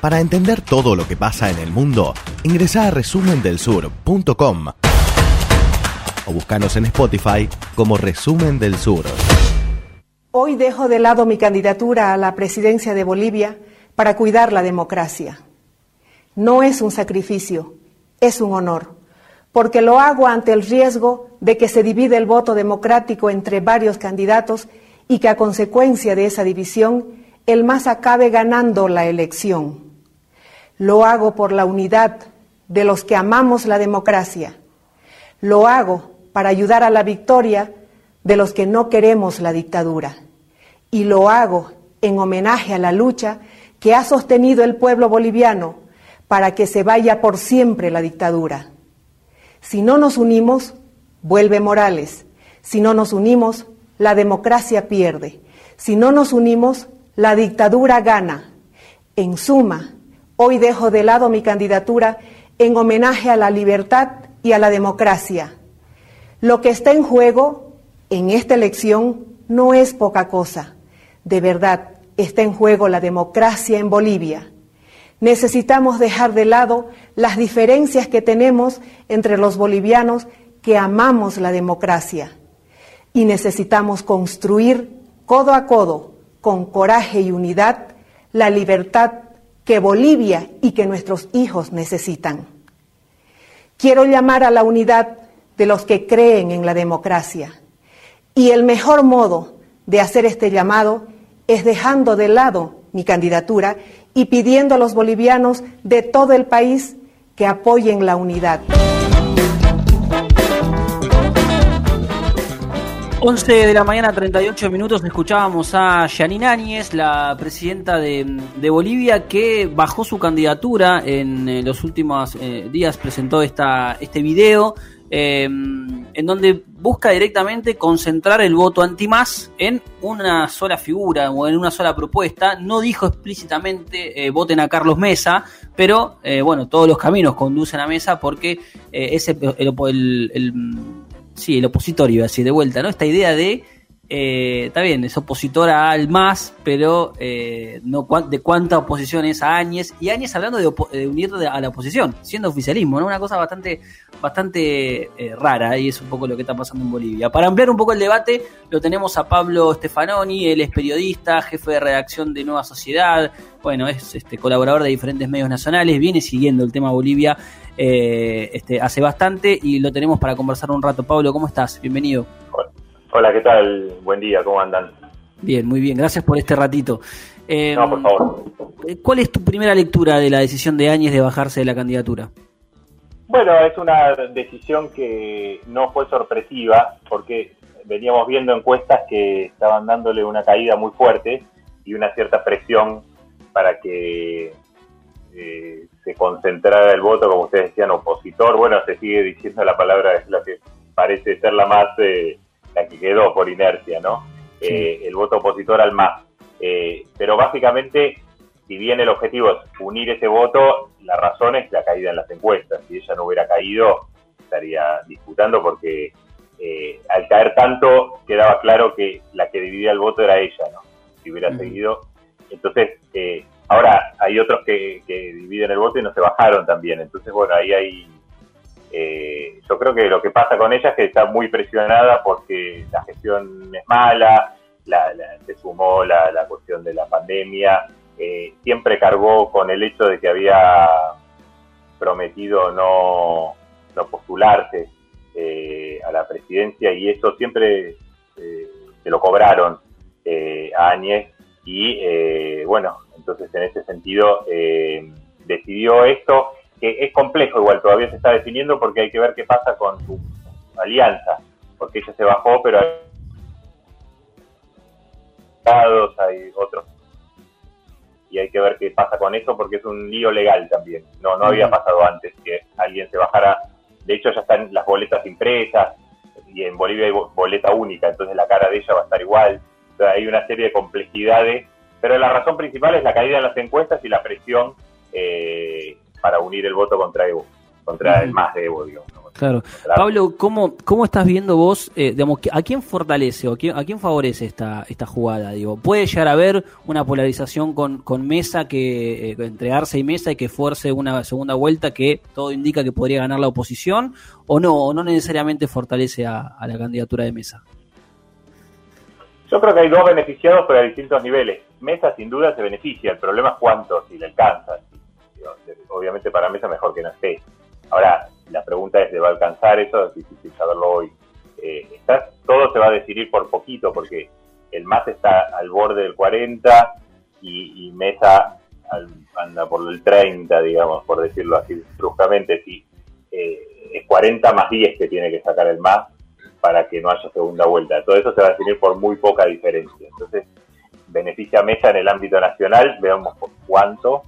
Para entender todo lo que pasa en el mundo, ingresa a resumendelsur.com o buscanos en Spotify como Resumen del Sur. Hoy dejo de lado mi candidatura a la presidencia de Bolivia para cuidar la democracia. No es un sacrificio, es un honor, porque lo hago ante el riesgo de que se divide el voto democrático entre varios candidatos y que a consecuencia de esa división el más acabe ganando la elección. Lo hago por la unidad de los que amamos la democracia. Lo hago para ayudar a la victoria de los que no queremos la dictadura. Y lo hago en homenaje a la lucha que ha sostenido el pueblo boliviano para que se vaya por siempre la dictadura. Si no nos unimos, vuelve Morales. Si no nos unimos, la democracia pierde. Si no nos unimos, la dictadura gana. En suma, Hoy dejo de lado mi candidatura en homenaje a la libertad y a la democracia. Lo que está en juego en esta elección no es poca cosa. De verdad, está en juego la democracia en Bolivia. Necesitamos dejar de lado las diferencias que tenemos entre los bolivianos que amamos la democracia. Y necesitamos construir codo a codo, con coraje y unidad, la libertad que Bolivia y que nuestros hijos necesitan. Quiero llamar a la unidad de los que creen en la democracia. Y el mejor modo de hacer este llamado es dejando de lado mi candidatura y pidiendo a los bolivianos de todo el país que apoyen la unidad. 11 de la mañana, 38 minutos, escuchábamos a Janine Áñez, la presidenta de, Bolivia, que bajó su candidatura en eh, los últimos eh, días, presentó esta, este video em, en donde busca directamente concentrar el voto anti-más en una sola figura o en una sola propuesta. No dijo explícitamente eh, voten a Carlos Mesa, pero bueno, todos los caminos conducen a Mesa porque ese el opositor iba a decir de vuelta, ¿no? Esta idea de, eh, está bien, es opositor al MAS, pero eh, no de cuánta oposición es a Áñez, y Áñez hablando de, unir a la oposición, siendo oficialismo, ¿no? Una cosa bastante, bastante eh, rara, y es un poco lo que está pasando en Bolivia. Para ampliar un poco el debate, lo tenemos a Pablo Stefanoni, él es periodista, jefe de redacción de Nueva Sociedad, bueno, es este, colaborador de diferentes medios nacionales, viene siguiendo el tema Bolivia eh, este, hace bastante y lo tenemos para conversar un rato. Pablo, ¿cómo estás? Bienvenido. Hola, ¿qué tal? Buen día, ¿cómo andan? Bien, muy bien, gracias por este ratito. Eh, no, por favor. ¿Cuál es tu primera lectura de la decisión de Áñez de bajarse de la candidatura? Bueno, es una decisión que no fue sorpresiva porque veníamos viendo encuestas que estaban dándole una caída muy fuerte y una cierta presión para que eh, se concentrara el voto, como ustedes decían, opositor. Bueno, se sigue diciendo la palabra, es la que parece ser la más, eh, la que quedó por inercia, ¿no? Eh, el voto opositor al más. pero básicamente, si bien el objetivo es unir ese voto, la razón es la caída en las encuestas. Si ella no hubiera caído, estaría disputando porque al caer tanto quedaba claro que la que dividía el voto era ella, ¿no? Si hubiera seguido. Entonces, Ahora, hay otros que, dividen el voto y no se bajaron también. Entonces, bueno, ahí hay... Eh, yo creo que lo que pasa con ella es que está muy presionada porque la gestión es mala, se sumó la, cuestión de la pandemia, eh, siempre cargó con el hecho de que había prometido no, no postularse eh, a la presidencia y eso siempre se lo cobraron a Áñez y bueno, entonces, en ese sentido, eh, decidió esto, que es complejo igual, todavía se está definiendo porque hay que ver qué pasa con su alianza, porque ella se bajó, pero hay hay otros y hay que ver qué pasa con eso porque es un lío legal también. No, no había pasado antes que alguien se bajara. De hecho, ya están las boletas impresas y en Bolivia hay boleta única, entonces la cara de ella va a estar igual. O sea, hay una serie de complejidades pero la razón principal es la caída en las encuestas y la presión eh, para unir el voto contra Evo, contra el más de Evo, digamos. Claro. Pablo, ¿cómo, ¿cómo estás viendo vos, eh, digamos, a quién fortalece o a quién, favorece esta, esta jugada? Digo, ¿puede llegar a haber una polarización con, con Mesa, que eh, entre Arce y Mesa y que fuerce una segunda vuelta que todo indica que podría ganar la oposición? ¿O no, o no necesariamente fortalece a, la candidatura de Mesa? Yo creo que hay dos beneficiados, pero a distintos niveles. Mesa sin duda se beneficia, el problema es cuánto, si le alcanza. Para Mesa mejor que no esté. Ahora, la pregunta es, ¿le va a alcanzar eso? Es difícil saberlo hoy. Eh, todo se va a decidir por poquito, porque el MAS está al borde del 40 y, Mesa anda por el 30, digamos, por decirlo así bruscamente. Si, eh, es 40 más 10 que tiene que sacar el MAS para que no haya segunda vuelta. Todo eso se va a definir por muy poca diferencia. Entonces, beneficia Mesa en el ámbito nacional, veamos por cuánto,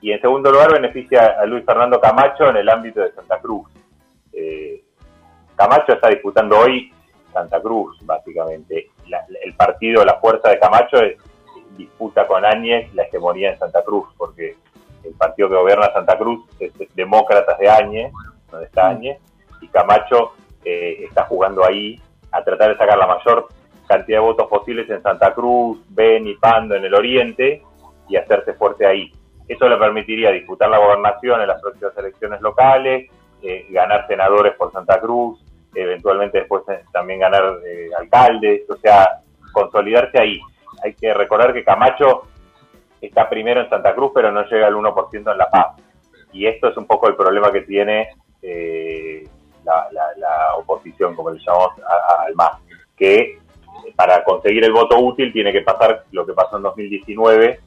y en segundo lugar beneficia a Luis Fernando Camacho en el ámbito de Santa Cruz. Eh, Camacho está disputando hoy Santa Cruz, básicamente. el partido, la fuerza de Camacho disputa con Áñez la hegemonía en Santa Cruz, porque el partido que gobierna Santa Cruz es, Demócratas de Áñez, donde está mm. Áñez, y Camacho eh, está jugando ahí a tratar de sacar la mayor cantidad de votos posibles en Santa Cruz, Beni, Pando, en el oriente, y hacerse fuerte ahí. Eso le permitiría disputar la gobernación en las próximas elecciones locales, eh, ganar senadores por Santa Cruz, eventualmente después eh, también ganar eh, alcaldes, o sea, consolidarse ahí. Hay que recordar que Camacho está primero en Santa Cruz, pero no llega al 1% en La Paz. Y esto es un poco el problema que tiene la, oposición, como le llamamos al MAS, que para conseguir el voto útil tiene que pasar lo que pasó en 2019,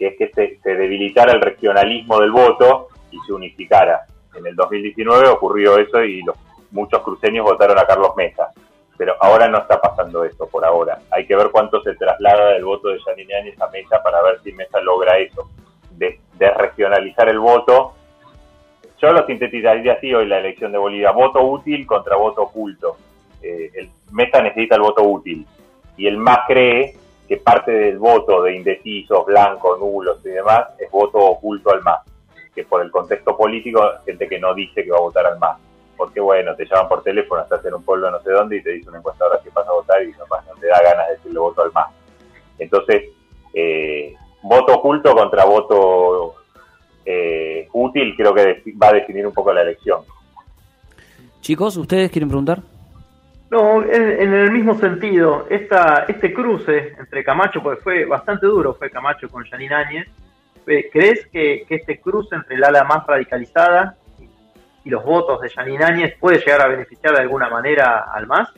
que es que se, se debilitara el regionalismo del voto y se unificara. En el 2019 ocurrió eso y los, muchos cruceños votaron a Carlos Mesa. Pero ahora no está pasando eso por ahora. Hay que ver cuánto se traslada del voto de Yanine Áñez a Mesa para ver si Mesa logra eso, de, regionalizar el voto. Yo lo sintetizaría así hoy la elección de Bolivia. Voto útil contra voto oculto. Eh, Mesa necesita el voto útil. Y el MAS cree que parte del voto de indecisos, blancos, nulos y demás es voto oculto al MAS, que por el contexto político, gente que no dice que va a votar al MAS, porque bueno, te llaman por teléfono, estás en un pueblo no sé dónde y te dice una encuestadora que vas a votar y no te da ganas de decirle voto al MAS. Entonces, eh, voto oculto contra voto eh, útil creo que va a definir un poco la elección. Chicos, ¿ustedes quieren preguntar? No, en, el mismo sentido, esta, este cruce entre Camacho, porque fue bastante duro, fue Camacho con Janine Áñez, eh, ¿crees que, este cruce entre el ala más radicalizada y los votos de Janine Áñez puede llegar a beneficiar de alguna manera al MAS?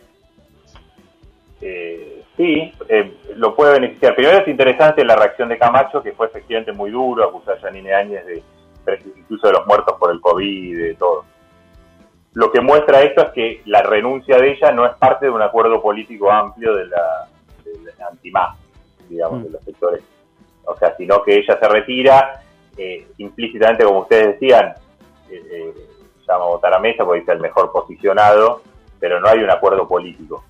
Eh, sí, eh, lo puede beneficiar. Primero es interesante la reacción de Camacho, que fue efectivamente muy duro, acusar a Janine Áñez de incluso de los muertos por el COVID y de todo. Lo que muestra esto es que la renuncia de ella no es parte de un acuerdo político amplio de la, de digamos, mm. de los sectores. O sea, sino que ella se retira, eh, implícitamente, como ustedes decían, eh, eh, llama a votar a mesa porque dice el mejor posicionado, pero no hay un acuerdo político.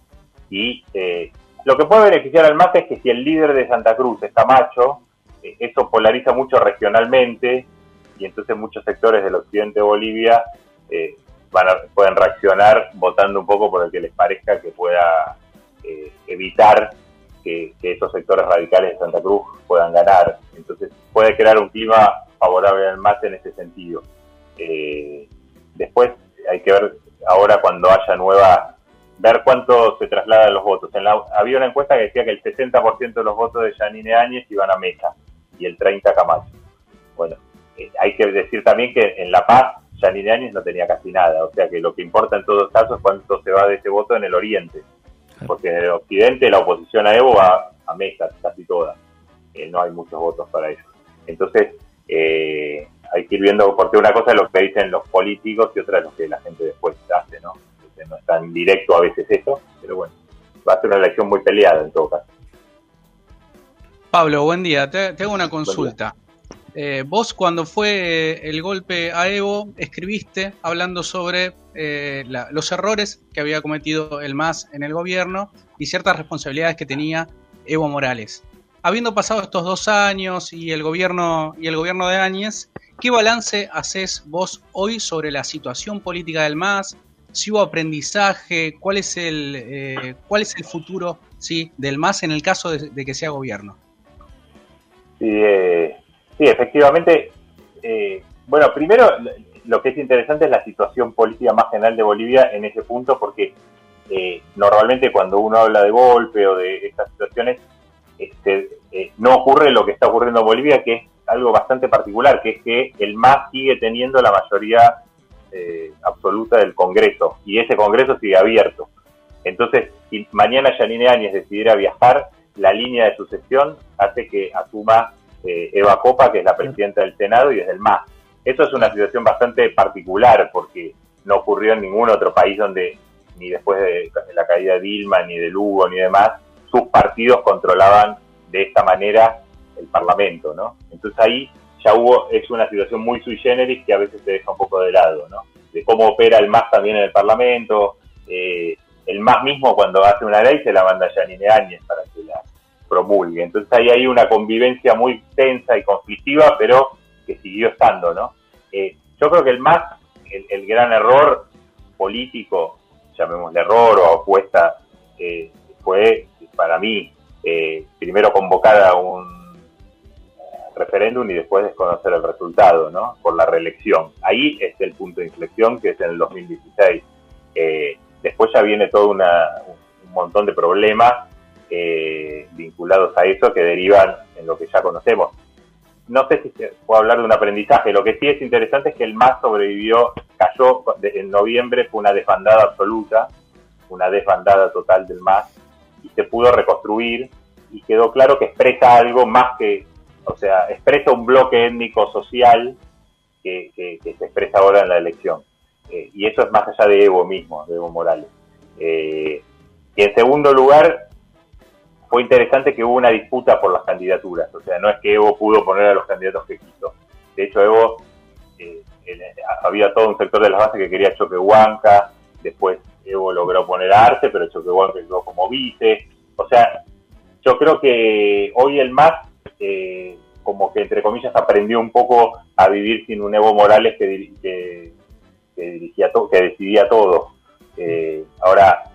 Y lo que puede beneficiar al MAS es que si el líder de Santa Cruz está macho, eso polariza mucho regionalmente y entonces muchos sectores del occidente de Bolivia van pueden reaccionar votando un poco por el que les parezca que pueda eh, evitar que, esos sectores radicales de Santa Cruz puedan ganar. Entonces puede crear un clima favorable al MAS en ese sentido. Eh, después hay que ver ahora cuando haya nueva, ver cuánto se trasladan los votos. En la, había una encuesta que decía que el 60% de los votos de Janine Áñez iban a Mesa y el 30% a Camacho. Bueno, eh, hay que decir también que en La Paz Janine Áñez no tenía casi nada, o sea que lo que importa en todos casos es cuánto se va de ese voto en el oriente, porque en el occidente la oposición a Evo va a Mesa, casi toda, eh, no hay muchos votos para eso. Entonces, eh, hay que ir viendo, porque una cosa es lo que dicen los políticos y otra es lo que la gente después hace, ¿no? no es tan directo a veces eso, pero bueno, va a ser una elección muy peleada en todo caso. Pablo, buen día. Te, te hago una consulta. Eh, vos cuando fue el golpe a Evo escribiste hablando sobre eh, los errores que había cometido el MAS en el gobierno y ciertas responsabilidades que tenía Evo Morales. Habiendo pasado estos dos años y el gobierno y el gobierno de Áñez, ¿qué balance haces vos hoy sobre la situación política del MAS, si hubo aprendizaje, cuál es el, eh, cuál es el futuro ¿sí? del MAS en el caso de, que sea gobierno. Eh, sí efectivamente. Eh, bueno, primero lo que es interesante es la situación política más general de Bolivia en ese punto, porque normalmente cuando uno habla de golpe o de estas situaciones, este, no ocurre lo que está ocurriendo en Bolivia, que es algo bastante particular, que es que el MAS sigue teniendo la mayoría eh, absoluta del Congreso y ese Congreso sigue abierto. Entonces, si mañana Yanine Áñez decidiera viajar, la línea de sucesión hace que asuma eh, Eva Copa, que es la presidenta del Senado y es del MAS. Eso es una situación bastante particular porque no ocurrió en ningún otro país donde, ni después de la caída de Dilma, ni de Lugo, ni demás, sus partidos controlaban de esta manera el Parlamento, ¿no? Entonces ahí ya hubo, es una situación muy sui generis que a veces se deja un poco de lado, ¿no? De cómo opera el MAS también en el Parlamento, eh, el MAS mismo cuando hace una ley se la manda a Janine Áñez para que la promulgue. Entonces ahí hay una convivencia muy tensa y conflictiva, pero que siguió estando, ¿no? Eh, yo creo que el MAS, el, gran error político, llamémosle error o apuesta, eh, fue para mí primero convocar a un referéndum y después desconocer el resultado, ¿no? Por la reelección. Ahí es el punto de inflexión que es en el 2016. Eh, después ya viene todo una, un montón de problemas eh, vinculados a eso que derivan en lo que ya conocemos. No sé si se puedo hablar de un aprendizaje. Lo que sí es interesante es que el MAS sobrevivió, cayó en noviembre, fue una desbandada absoluta, una desbandada total del MAS, y se pudo reconstruir y quedó claro que expresa algo más que o sea, expresa un bloque étnico-social que, se expresa ahora en la elección. Eh, y eso es más allá de Evo mismo, de Evo Morales. Eh, y en segundo lugar, fue interesante que hubo una disputa por las candidaturas. O sea, no es que Evo pudo poner a los candidatos que quiso. De hecho, Evo, eh, había todo un sector de las bases que quería Choquehuanca, después Evo logró poner a Arce, pero Choquehuanca quedó como vice. O sea, yo creo que hoy el MAS eh, como que entre comillas aprendió un poco a vivir sin un Evo Morales que, dirigía que decidía todo. Eh, ahora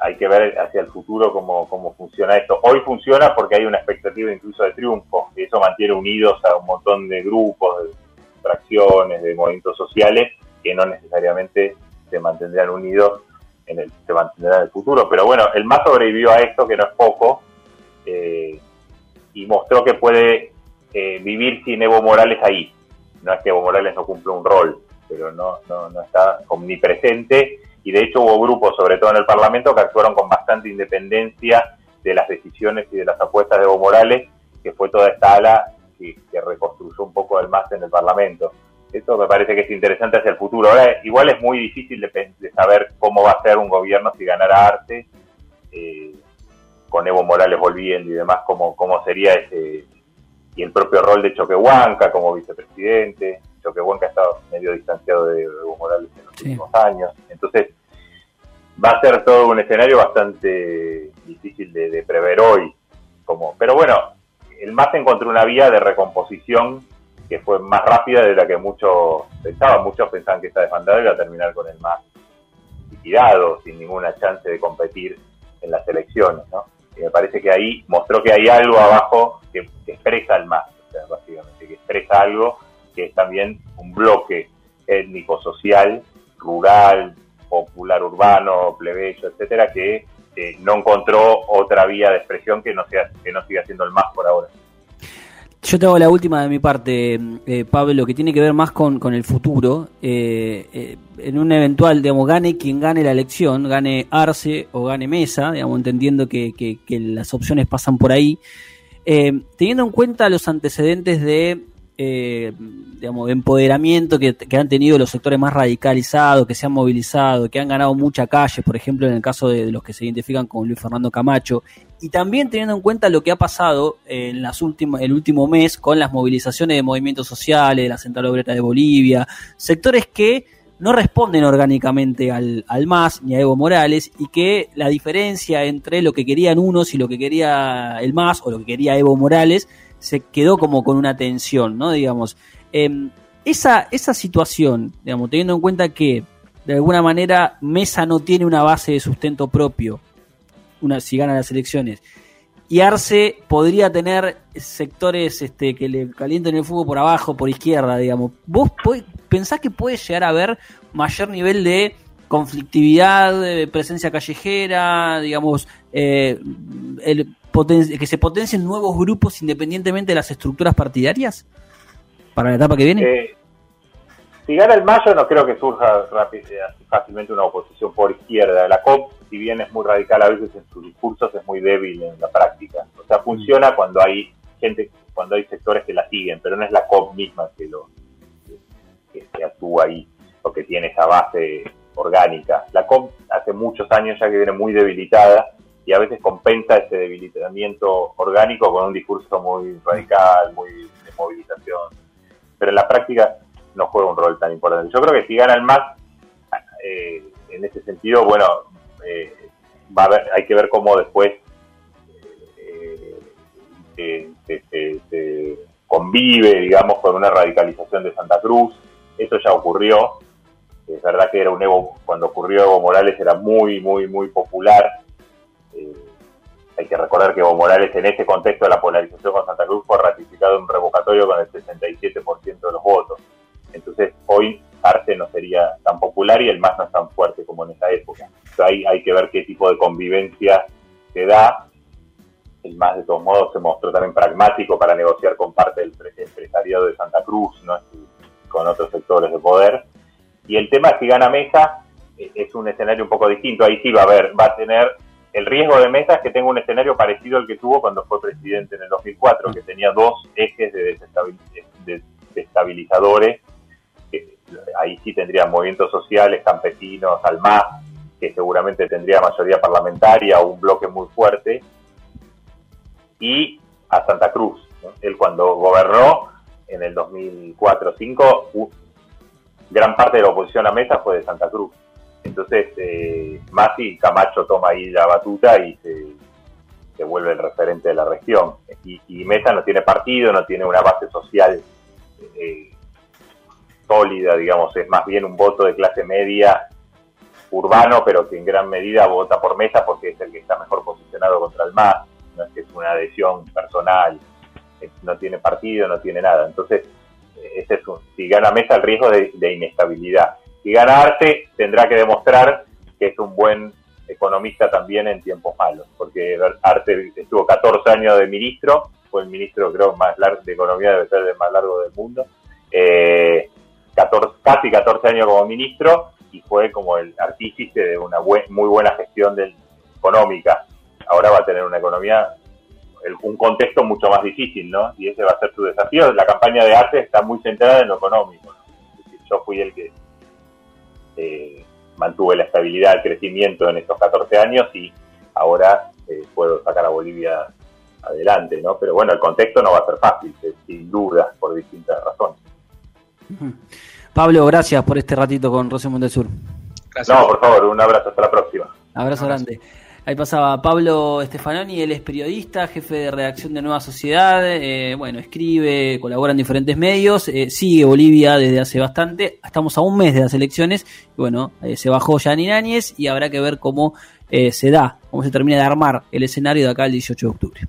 hay que ver hacia el futuro cómo, cómo funciona esto. Hoy funciona porque hay una expectativa incluso de triunfo, y eso mantiene unidos a un montón de grupos, de fracciones, de movimientos sociales que no necesariamente se mantendrán unidos en el, se mantendrán en el futuro. Pero bueno, el más sobrevivió a esto, que no es poco, eh, y mostró que puede eh, vivir sin Evo Morales ahí. No es que Evo Morales no cumple un rol, pero no, no, no está omnipresente y de hecho hubo grupos, sobre todo en el Parlamento, que actuaron con bastante independencia de las decisiones y de las apuestas de Evo Morales, que fue toda esta ala que, reconstruyó un poco el MAS en el Parlamento. Esto me parece que es interesante hacia el futuro. Ahora, igual es muy difícil de, saber cómo va a ser un gobierno si ganara Arte. Eh, con Evo Morales volviendo y demás, cómo, cómo sería ese, y el propio rol de Choquehuanca como vicepresidente. Choquehuanca ha estado medio distanciado de Evo Morales en los últimos años. Entonces, va a ser todo un escenario bastante difícil de, prever hoy. Como, pero bueno, el MAS encontró una vía de recomposición que fue más rápida de la que muchos pensaban. Muchos pensaban que esta desbandada iba a terminar con el MAS liquidado, sin ninguna chance de competir en las elecciones, ¿no? Y me parece que ahí mostró que hay algo abajo que, expresa el más, o sea, básicamente, que expresa algo que es también un bloque étnico-social, rural, popular urbano, plebeyo, etcétera, que no encontró otra vía de expresión que no sea que no siga siendo el más por ahora. Yo te hago la última de mi parte, eh, Pablo, que tiene que ver más con, el futuro. Eh, eh, en un eventual, digamos, gane quien gane la elección, gane Arce o gane Mesa, digamos, entendiendo que, que las opciones pasan por ahí. teniendo en cuenta los antecedentes de eh, digamos, de empoderamiento que, han tenido los sectores más radicalizados, que se han movilizado, que han ganado mucha calle, por ejemplo, en el caso de, los que se identifican con Luis Fernando Camacho, y también teniendo en cuenta lo que ha pasado en las últimas, el último mes con las movilizaciones de movimientos sociales, de la Central Obrera de Bolivia, sectores que no responden orgánicamente al, al MAS ni a Evo Morales y que la diferencia entre lo que querían unos y lo que quería el MAS o lo que quería Evo Morales se quedó como con una tensión, ¿no? Digamos, em, esa, esa situación, digamos, teniendo en cuenta que de alguna manera Mesa no tiene una base de sustento propio, una, si gana las elecciones. Y Arce podría tener sectores este, que le calienten el fútbol por abajo, por izquierda, digamos. ¿Vos pensás que puede llegar a haber mayor nivel de conflictividad, de presencia callejera, digamos, eh, el, que se potencien nuevos grupos independientemente de las estructuras partidarias para la etapa que viene? Eh, si gana el Mayo no creo que surja eh, fácilmente una oposición por izquierda. La COP, si bien es muy radical a veces en sus discursos, es muy débil en la práctica. O sea, funciona cuando hay gente, cuando hay sectores que la siguen, pero no es la COP misma que lo que, actúa ahí o que tiene esa base orgánica. La COP hace muchos años ya que viene muy debilitada y a veces compensa ese debilitamiento orgánico con un discurso muy radical, muy de movilización. Pero en la práctica no juega un rol tan importante. Yo creo que si gana el MAS, eh, en ese sentido, bueno, eh, va a hay que ver cómo después eh, se, convive, digamos, con una radicalización de Santa Cruz. Eso ya ocurrió. Es verdad que era un Evo, cuando ocurrió Evo Morales era muy, muy, muy popular. Hay que recordar que Evo Morales en ese contexto de la polarización con Santa Cruz fue ratificado en un revocatorio con el 67% de los votos. Entonces hoy Arce no sería tan popular y el MAS no es tan fuerte como en esa época. ahí hay que ver qué tipo de convivencia se da. El MAS de todos modos se mostró también pragmático para negociar con parte del empresariado de Santa Cruz, ¿no? con otros sectores de poder. Y el tema si gana Mesa, eh, es un escenario un poco distinto. Ahí sí va a haber, va a tener el riesgo de Mesa es que tenga un escenario parecido al que tuvo cuando fue presidente en el 2004, que tenía dos ejes de desestabilizadores ahí sí tendría movimientos sociales, campesinos, al MAS, que seguramente tendría mayoría parlamentaria o un bloque muy fuerte, y a Santa Cruz. Él cuando gobernó en el 2004-2005, gran parte de la oposición a Mesa fue de Santa Cruz. Entonces, eh, Masi Camacho toma ahí la batuta y se, vuelve el referente de la región. Y, Mesa no tiene partido, no tiene una base social eh, sólida, digamos, es más bien un voto de clase media urbano, pero que en gran medida vota por mesa porque es el que está mejor posicionado contra el MAS, no es que es una adhesión personal, no tiene partido, no tiene nada. Entonces, ese es si gana mesa el riesgo de, inestabilidad. Si gana Arte, tendrá que demostrar que es un buen economista también en tiempos malos, porque Arte estuvo 14 años de ministro, fue el ministro creo más largo de economía, debe ser el más largo del mundo. Eh, casi 14 años como ministro y fue como el artífice de una muy buena gestión del, económica. Ahora va a tener una economía, un contexto mucho más difícil, ¿no? Y ese va a ser su desafío. La campaña de arte está muy centrada en lo económico. Yo fui el que eh, mantuve la estabilidad, el crecimiento en estos 14 años y ahora eh, puedo sacar a Bolivia adelante, ¿no? Pero bueno, el contexto no va a ser fácil, sin duda, por distintas razones. Pablo, gracias por este ratito con Rosemont del Sur. Gracias. No, por favor, un abrazo, hasta la próxima. Abrazo, grande. Ahí pasaba Pablo Stefanoni, él es periodista, jefe de redacción de Nueva Sociedad, eh, bueno, escribe, colabora en diferentes medios, eh, sigue Bolivia desde hace bastante, estamos a un mes de las elecciones, y bueno, eh, se bajó Yanni Áñez y habrá que ver cómo se da, cómo se termina de armar el escenario de acá el 18 de octubre.